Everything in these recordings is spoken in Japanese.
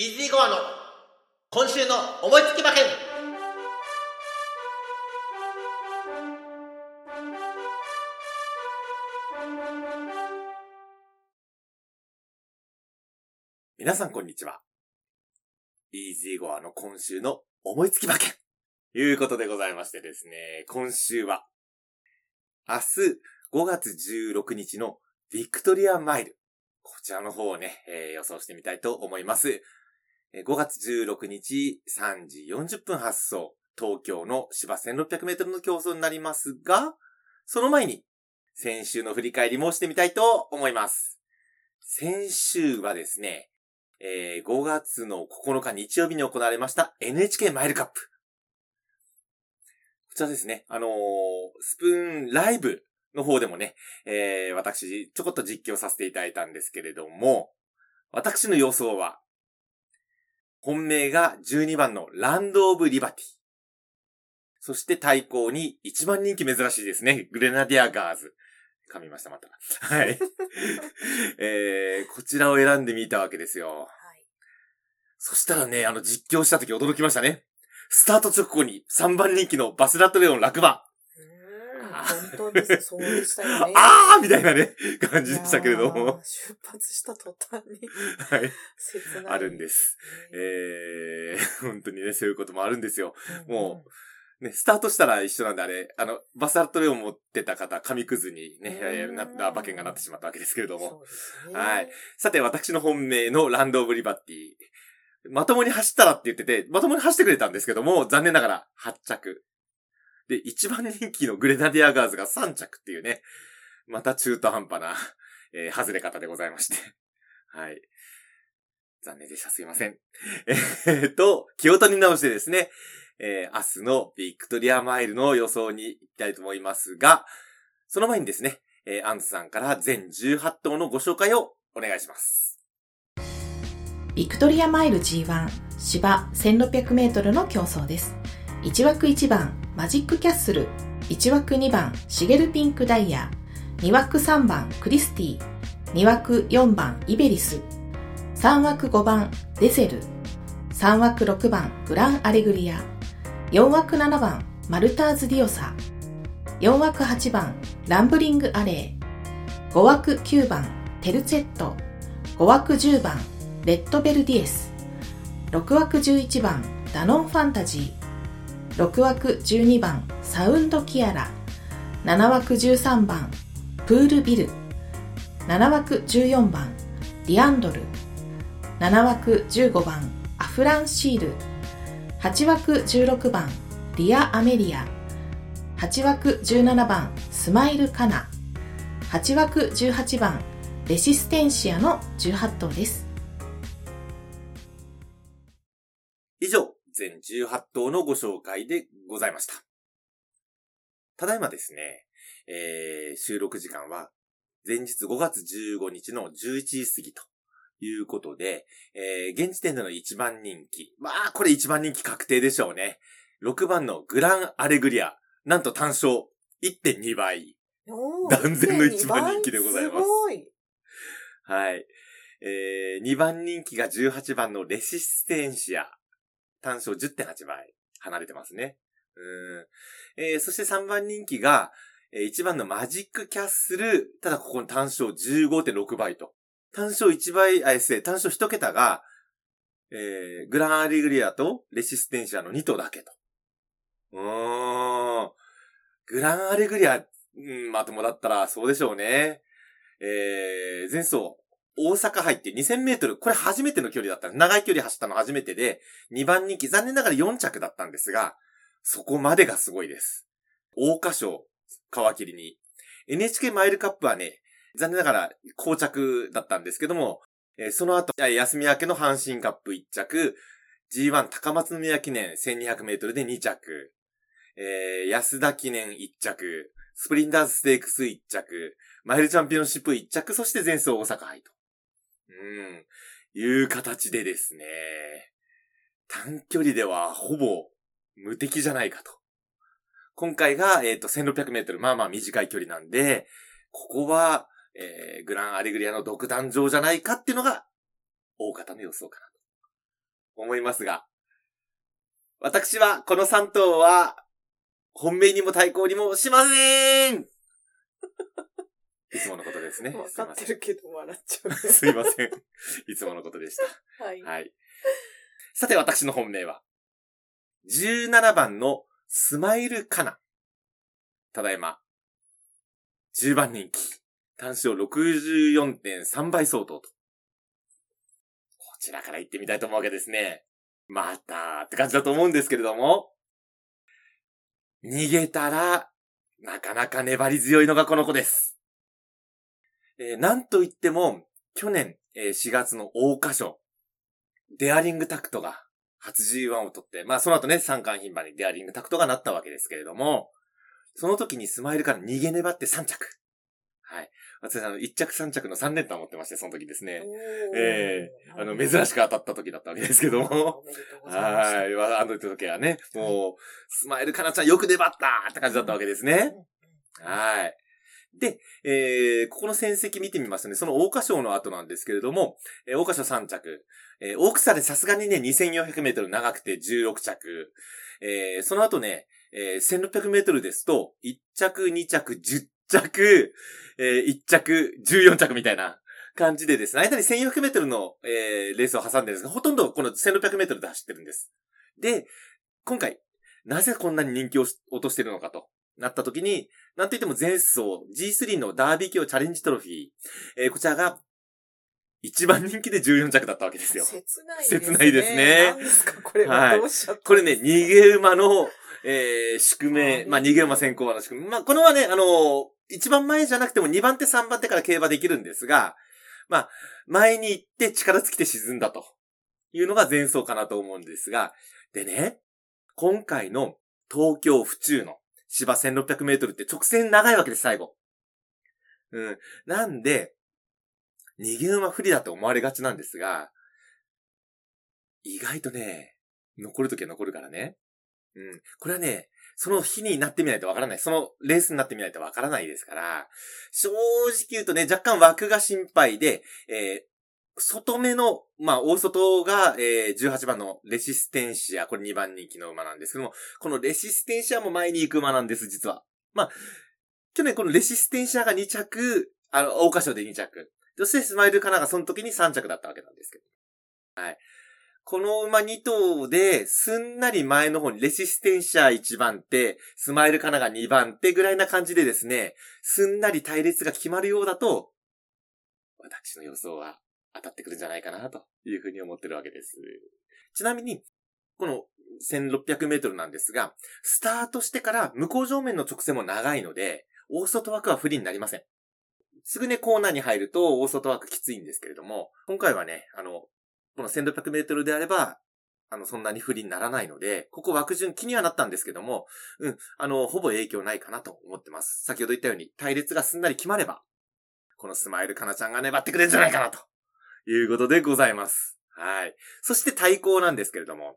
イージーゴアの今週の思いつき馬券皆さんこんにちは。イージーゴアの今週の思いつき馬券ということでございましてですね、今週は、明日5月16日のビクトリアマイル。こちらの方をね、えー予想してみたいと思います。5月16日3時40分発送、東京の芝1600メートルの競争になりますが、その前に、先週の振り返りもしてみたいと思います。先週はですね、えー5月の9日日曜日に行われました NHK マイルカップ。こちらですね、あのースプーンライブの方でもね、えー私、ちょこっと実況させていただいたんですけれども、私の予想は、本命が12番のランドオブリバティ。そして対抗に一番人気珍しいですね。グレナディアガーズ。噛みました、また。はい。えー、こちらを選んでみたわけですよ。はい。そしたらね、あの実況した時驚きましたね。スタート直後に3番人気のバスラットレオン落馬。本当です。そうでしたよね。あーみたいなね、感じでしたけれども。出発した途端に、はい。切ない。あるんです。えー、本当にね、そういうこともあるんですよ。うんもね、スタートしたら一緒なんであれ、あの、バスラットレオン持ってた方、紙くずにね、えーなった馬券がなってしまったわけですけれども。ね。はい。さて、私の本命のランドオブリバティ。まともに走ったらって言ってて、まともに走ってくれたんですけども、残念ながら8着。で、一番人気のグレナディアガーズが3着っていうね、また中途半端な、えー外れ方でございまして。はい。残念でした。すいません。えっと、気を取り直してですね、えー明日のビクトリアマイルの予想に行きたいと思いますが、その前にですね、えーアンズさんから全18頭のご紹介をお願いします。ビクトリアマイル G1 芝1600メートルの競走です。1枠1番マジックキャッスル、1枠2番シゲルピンクダイヤ、2枠3番クリスティ、2枠4番イベリス、3枠5番デゼル、3枠6番グランアレグリア、4枠7番マルターズディオサ、4枠8番ランブリングアレー、5枠9番テルツェット、5枠10番レッドベルディエス。6枠11番ダノンファンタジー。6枠12番サウンドキアラ。7枠13番プールビル。7枠14番ディアンドル。7枠15番アフランシール。8枠16番ディアアメリア。8枠17番スマイルカナ。8枠18番レシステンシアの18頭です。18頭のご紹介でございました。ただいまですね、えー、収録時間は前日5月15日の11時過ぎということで、えー、現時点での一番人気。まあ、これ一番人気確定でしょうね。6番のグランアレグリア。なんと単勝1.2倍。断然の一番人気でございますすごい。はい。えー、2番人気が18番のレシステンシア。単勝10.8倍。離れてますね。うん。えー、そして3番人気が、えー1番のマジックキャッスル。ただここの単勝15.6倍と。単勝1倍、あ、ですね、単勝1桁が、えー、グランアリグリアとレシステンシアの2頭だけと。うーん。グランアレグリア、うん、まともだったらそうでしょうね。えー、前走、大阪入って2000メートル、これ初めての距離だった。長い距離走ったの初めてで、2番人気、残念ながら4着だったんですが、そこまでがすごいです。大花賞、皮切りに。NHK マイルカップはね、残念ながら膠着だったんですけども、えーその後、休み明けの阪神カップ1着、G1 高松宮記念1200メートルで2着、えー安田記念1着、スプリンターズステークス1着、マイルチャンピオンシップ1着、そして前走大阪杯と。うん。いう形でですね、短距離ではほぼ無敵じゃないかと。今回が、えっ、と、1600メートル、まあまあ短い距離なんで、ここは、えーグランアレグリアの独壇場じゃないかっていうのが、大方の予想かなと。思いますが、私はこの3頭は、本命にも対抗にもしませんいつものことですね。分かってるけど笑っちゃう。すいません。いつものことでした。はい。はい。さて、私の本命は、17番のスマイルカナ。ただいま、10番人気、単勝64.3倍相当と。こちらから行ってみたいと思うわけですね。またって感じだと思うんですけれども、逃げたら、なかなか粘り強いのがこの子です。えーなんといっても、去年、えー4月の大花賞、デアリングタクトが初 G1 を取って、まあその後ね、三冠牝馬にデアリングタクトがなったわけですけれども、その時にスマイルから逃げ粘って3着。はい。私あの、1着3着の3連単持ってまして、その時ですね。ええあの、珍しく当たった時だったわけですけども。はい。わあの時はね、もう、スマイルかなちゃんよく粘ったって感じだったわけですね。はい。で、えー、ここの戦績見てみますとね、その大花賞の後なんですけれども、えー、大花賞3着、えー、大草でさすがにね、2400メートル長くて16着、えー、その後ね、えー、1600メートルですと、1着、2着、10着、えー、1着、14着みたいな感じでですね、間に1400メートルの、えー、レースを挟んでるんですが、ほとんどこの1600メートルで走ってるんです。で、今回、なぜこんなに人気を落としてるのかと。なった時に、なんといっても前走 G3 のダービー級チャレンジトロフィー。えーこちらが、一番人気で14着だったわけですよ。切ないですね。切ないですね何ですか？これははいどうしちゃったこれね、逃げ馬の、えー宿命、まあ、逃げ馬先行馬の宿命。まあ、このはね、あのー一番前じゃなくても2番手3番手から競馬できるんですが、まあ、前に行って力尽きて沈んだというのが前走かなと思うんですが、でね、今回の東京府中の芝1600メートルって直線長いわけです、最後。うん。なんで、逃げ馬不利だと思われがちなんですが、意外とね、残るときは残るからね。うん。これはね、その日になってみないとわからない。そのレースになってみないとわからないですから、正直言うとね、若干枠が心配で、え外目の、まあ、大外が、えー18番のレシステンシア、これ2番人気の馬なんですけども、このレシステンシアも前に行く馬なんです、実は。まあ、去年このレシステンシアが2着、あの、大花賞で2着。そしてスマイルカナがその時に3着だったわけなんですけど。はい。この馬2頭で、すんなり前の方にレシステンシャー1番手、スマイルカナが2番手ぐらいな感じでですね、すんなり隊列が決まるようだと、私の予想は当たってくるんじゃないかなというふうに思ってるわけです。ちなみに、この1600メートルなんですが、スタートしてから向こう上面の直線も長いので、大外枠は不利になりません。すぐね、コーナーに入ると大外枠きついんですけれども、今回はね、あの、この1600メートルであれば、あの、そんなに不利にならないので、ここ枠順気にはなったんですけども、うん、あの、ほぼ影響ないかなと思ってます。先ほど言ったように、隊列がすんなり決まれば、このスマイルかなちゃんが粘ってくれるんじゃないかなと、いうことでございます。はい。そして対抗なんですけれども、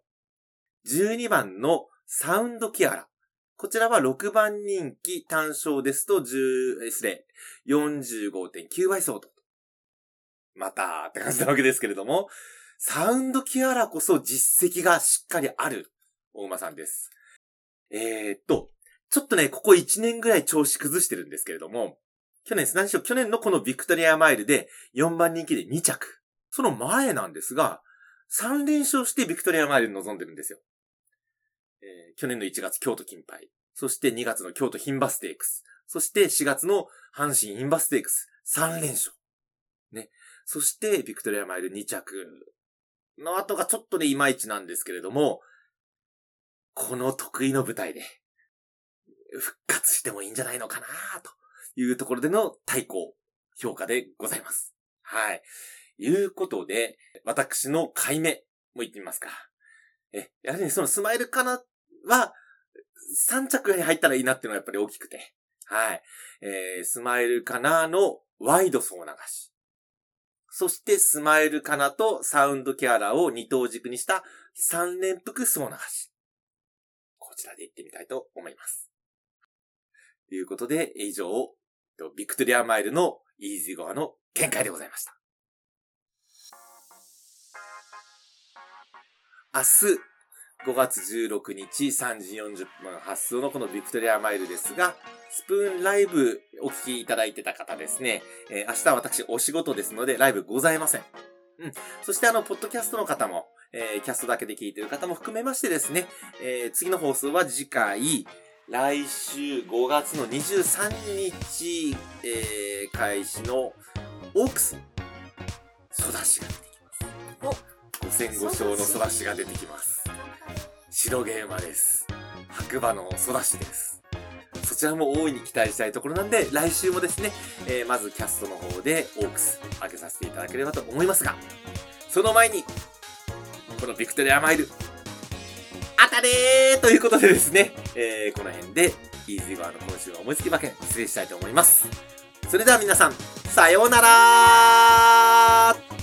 12番のサウンドキアラ。こちらは6番人気単勝ですと10、え失礼、45.9倍相当。また、って感じなわけですけれども、サウンドキアラこそ実績がしっかりある大馬さんです。えー、っと、ちょっとね、ここ1年ぐらい調子崩してるんですけれども、去年、何しろ去年のこのビクトリアマイルで4番人気で2着。その前なんですが、3連勝してビクトリアマイルに臨んでるんですよ。えー去年の1月京都金杯。そして2月の京都牝馬ステークス。そして4月の阪神牝馬ステークス。3連勝。ね。そしてビクトリアマイル2着。の後がちょっとね、いまいちなんですけれども、この得意の舞台で、復活してもいいんじゃないのかなというところでの対抗、評価でございます。はい。いうことで、私の買い目も言ってみますか。え、やはり、そのスマイルかなは、3着に入ったらいいなっていうのはやっぱり大きくて。はい。えー、スマイルかなのワイド総流し。そしてスマイルかなとサウンドキャラを二等軸にした3連複総流し。こちらで行ってみたいと思います。ということで、以上、ビクトリアマイルのイージーゴアの見解でございました。明日5月16日3時40分発送のこのビクトリアマイルですが、スプーンライブお聞きいただいてた方ですね、えー明日私お仕事ですのでライブございません。うん。そしてあの、ポッドキャストの方も、えーキャストだけで聞いてる方も含めましてですね、えー次の放送は次回、来週5月の23日、えー開始のオークス、ソダシが出てきます。五戦五勝のソダシが出てきます。白ゲーマです。白馬のソダシです。そちらも大いに期待したいところなんで、来週もですね、えーまずキャストの方でオークス上げさせていただければと思いますが、その前に、このビクトリアマイル、当たれーということでですね、えーこの辺で、イージーバーの今週は思いつき馬券失礼したいと思います。それでは皆さん、さようなら